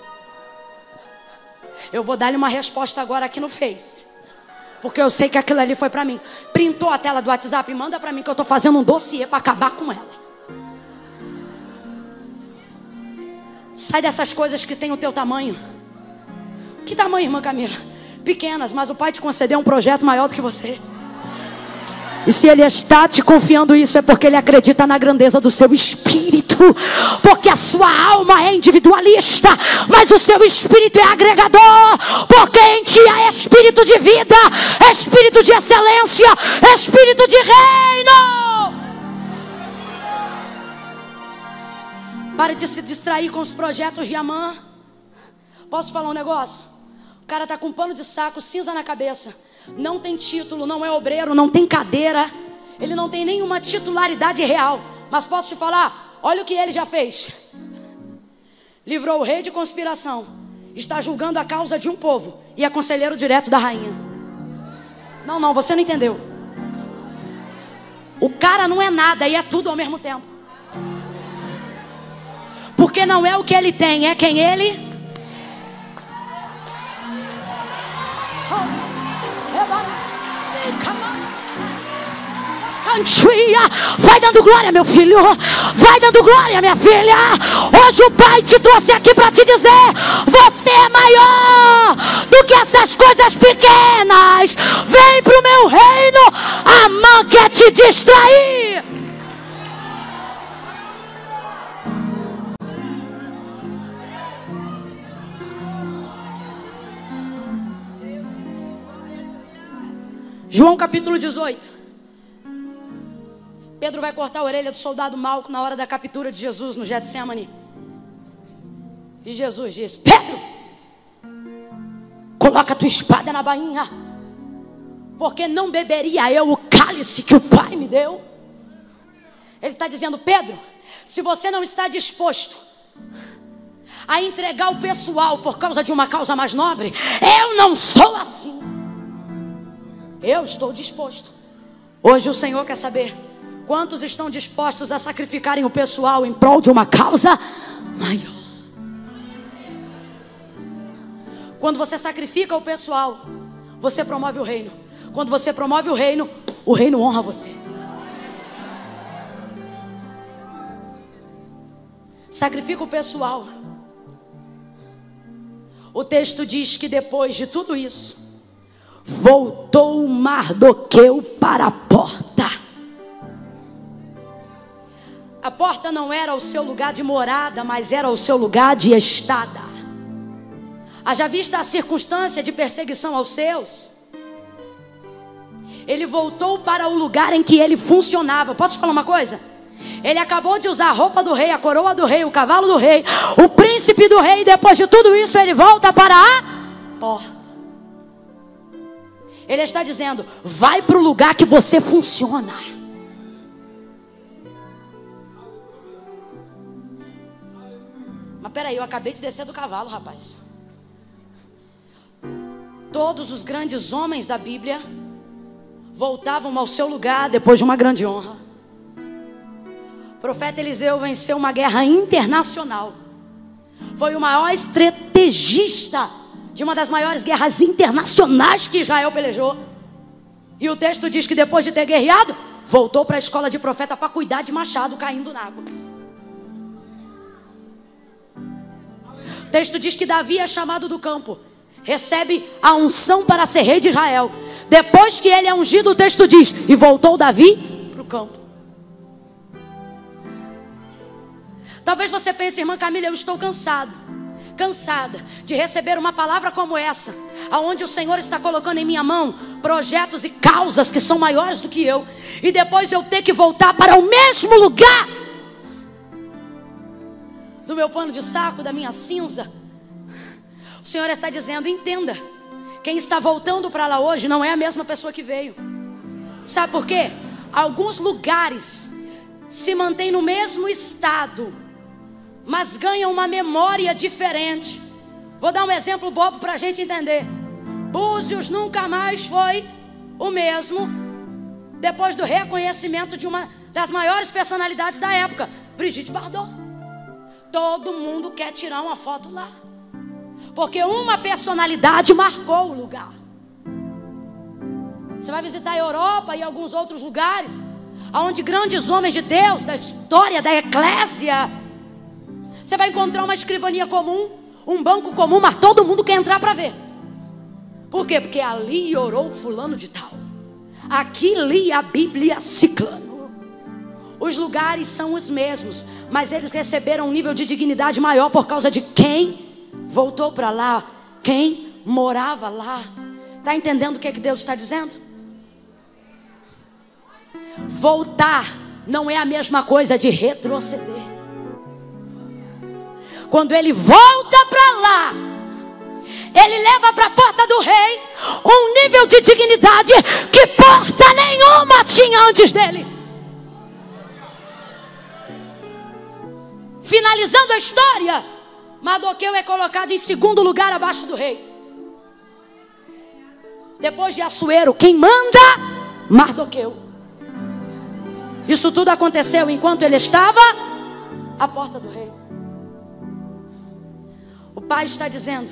Eu vou dar-lhe uma resposta agora aqui no Face. Porque eu sei que aquilo ali foi para mim. Printou a tela do WhatsApp e manda para mim que eu estou fazendo um dossiê para acabar com ela. Sai dessas coisas que tem o teu tamanho. Que tamanho, irmã Camila? Pequenas, mas o Pai te concedeu um projeto maior do que você. E se Ele está te confiando isso, é porque Ele acredita na grandeza do seu espírito. Porque a sua alma é individualista, mas o seu espírito é agregador. Porque em ti é espírito de vida, espírito de excelência, espírito de reino. Pare de se distrair com os projetos de Amã. Posso falar um negócio? O cara tá com um pano de saco, cinza na cabeça. Não tem título, não é obreiro, não tem cadeira. Ele não tem nenhuma titularidade real. Mas posso te falar? Olha o que ele já fez. Livrou o rei de conspiração. Está julgando a causa de um povo. E é conselheiro direto da rainha. Não, não, você não entendeu. O cara não é nada e é tudo ao mesmo tempo. Porque não é o que ele tem, é quem ele. Vai dando glória, meu filho. Vai dando glória, minha filha. Hoje o Pai te trouxe aqui para te dizer: você é maior do que essas coisas pequenas. Vem para o meu reino. A mão quer te distrair. João capítulo 18. Pedro vai cortar a orelha do soldado Malco na hora da captura de Jesus no Getsemane. E Jesus diz: Pedro, coloca tua espada na bainha, porque não beberia eu o cálice que o Pai me deu. Ele está dizendo: Pedro, se você não está disposto a entregar o pessoal por causa de uma causa mais nobre, eu não sou assim. Eu estou disposto. Hoje o Senhor quer saber quantos estão dispostos a sacrificarem o pessoal em prol de uma causa maior. Quando você sacrifica o pessoal, você promove o reino. Quando você promove o reino, o reino honra você. Sacrifica o pessoal. O texto diz que depois de tudo isso, voltou Mardoqueu para a porta. A porta não era o seu lugar de morada, mas era o seu lugar de estada. Haja vista a circunstância de perseguição aos seus. Ele voltou para o lugar em que ele funcionava. Posso falar uma coisa? Ele acabou de usar a roupa do rei, a coroa do rei, o cavalo do rei, o príncipe do rei, e depois de tudo isso ele volta para a porta. Ele está dizendo: vai para o lugar que você funciona. Mas peraí, eu acabei de descer do cavalo, rapaz. Todos os grandes homens da Bíblia voltavam ao seu lugar depois de uma grande honra. O profeta Eliseu venceu uma guerra internacional. Foi o maior estrategista de uma das maiores guerras internacionais que Israel pelejou. E o texto diz que depois de ter guerreado, voltou para a escola de profeta para cuidar de machado caindo na água. O texto diz que Davi é chamado do campo, recebe a unção para ser rei de Israel. Depois que ele é ungido, o texto diz: e voltou Davi para o campo. Talvez você pense, irmã Camila, eu estou cansado. Cansada de receber uma palavra como essa, aonde o Senhor está colocando em minha mão projetos e causas que são maiores do que eu, e depois eu ter que voltar para o mesmo lugar do meu pano de saco, da minha cinza. O Senhor está dizendo: entenda, quem está voltando para lá hoje não é a mesma pessoa que veio. Sabe por quê? Alguns lugares se mantêm no mesmo estado mas ganham uma memória diferente. Vou dar um exemplo bobo para a gente entender. Búzios nunca mais foi o mesmo depois do reconhecimento de uma das maiores personalidades da época, Brigitte Bardot. Todo mundo quer tirar uma foto lá, porque uma personalidade marcou o lugar. Você vai visitar a Europa e alguns outros lugares, onde grandes homens de Deus, da história da eclésia, você vai encontrar uma escrivania comum, um banco comum, mas todo mundo quer entrar para ver. Por quê? Porque ali orou fulano de tal. Aqui lia a Bíblia ciclano. Os lugares são os mesmos, mas eles receberam um nível de dignidade maior por causa de quem voltou para lá, quem morava lá. Está entendendo o que, é que Deus está dizendo? Voltar não é a mesma coisa de retroceder. Quando ele volta para lá, ele leva para a porta do rei um nível de dignidade que porta nenhuma tinha antes dele. Finalizando a história, Mardoqueu é colocado em segundo lugar abaixo do rei. Depois de Assuero, quem manda? Mardoqueu. Isso tudo aconteceu enquanto ele estava à porta do rei. Pai está dizendo: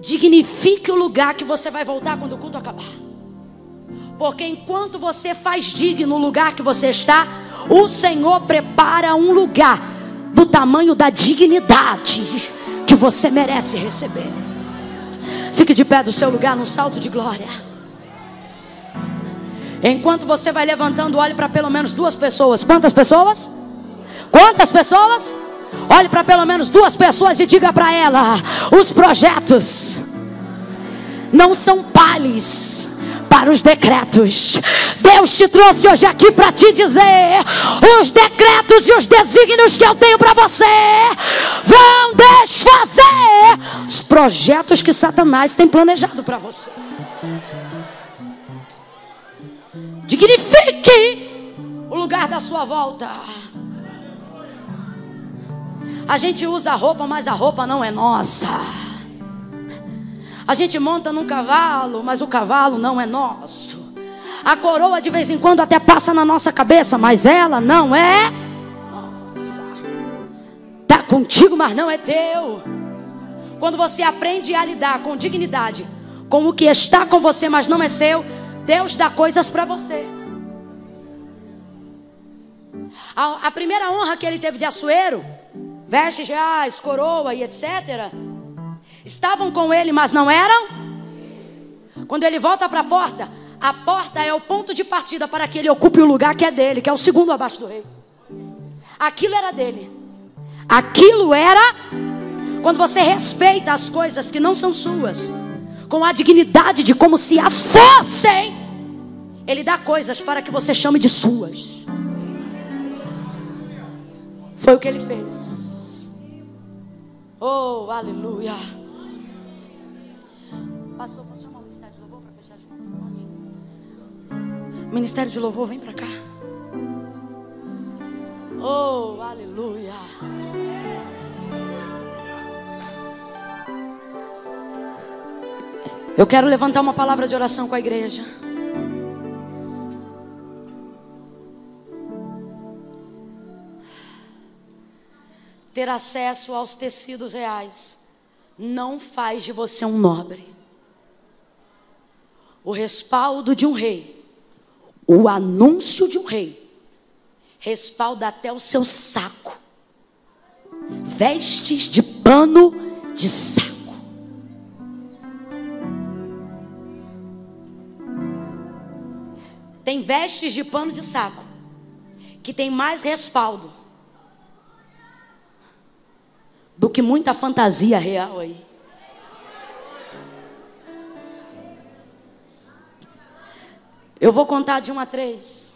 dignifique o lugar que você vai voltar quando o culto acabar. Porque enquanto você faz digno o lugar que você está, o Senhor prepara um lugar do tamanho da dignidade que você merece receber. Fique de pé do seu lugar num salto de glória. Enquanto você vai levantando, olhe para pelo menos duas pessoas. Quantas pessoas? Quantas pessoas? Olhe para pelo menos duas pessoas e diga para ela: os projetos não são pales para os decretos. Deus te trouxe hoje aqui para te dizer: os decretos e os desígnios que eu tenho para você vão desfazer os projetos que Satanás tem planejado para você. Dignifique o lugar da sua volta. A gente usa a roupa, mas a roupa não é nossa. A gente monta num cavalo, mas o cavalo não é nosso. A coroa de vez em quando até passa na nossa cabeça, mas ela não é nossa. Tá contigo, mas não é teu. Quando você aprende a lidar com dignidade, com o que está com você, mas não é seu, Deus dá coisas para você. A, a, primeira honra que ele teve de Açoeiro vestes reais, coroa e etc. Estavam com ele, mas não eram? Quando ele volta para a porta, a porta é o ponto de partida para que ele ocupe o lugar que é dele, que é o segundo abaixo do rei. Aquilo era dele. Aquilo era quando você respeita as coisas que não são suas, com a dignidade de como se as fossem, ele dá coisas para que você chame de suas. Foi o que ele fez. Oh, aleluia. Pastor, posso chamar o Ministério de Louvor para fechar junto? Ministério de Louvor, vem para cá. Oh, aleluia. Eu quero levantar uma palavra de oração com a igreja. Ter acesso aos tecidos reais não faz de você um nobre. O respaldo de um rei, o anúncio de um rei, respalda até o seu saco. Vestes de pano de saco. Tem vestes de pano de saco que tem mais respaldo do que muita fantasia real aí. Eu vou contar de um a três.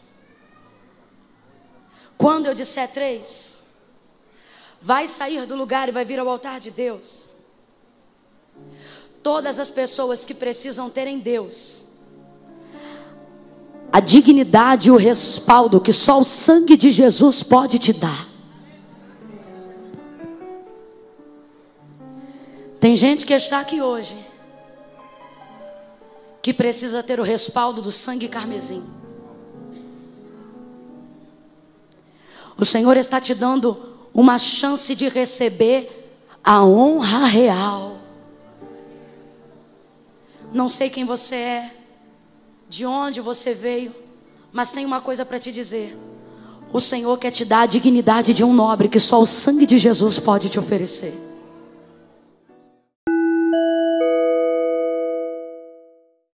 Quando eu disser três, vai sair do lugar e vai vir ao altar de Deus. Todas as pessoas que precisam ter em Deus a dignidade e o respaldo que só o sangue de Jesus pode te dar. Tem gente que está aqui hoje que precisa ter o respaldo do sangue carmesim. O Senhor está te dando uma chance de receber a honra real. Não sei quem você é, de onde você veio, mas tem uma coisa para te dizer. O Senhor quer te dar a dignidade de um nobre que só o sangue de Jesus pode te oferecer.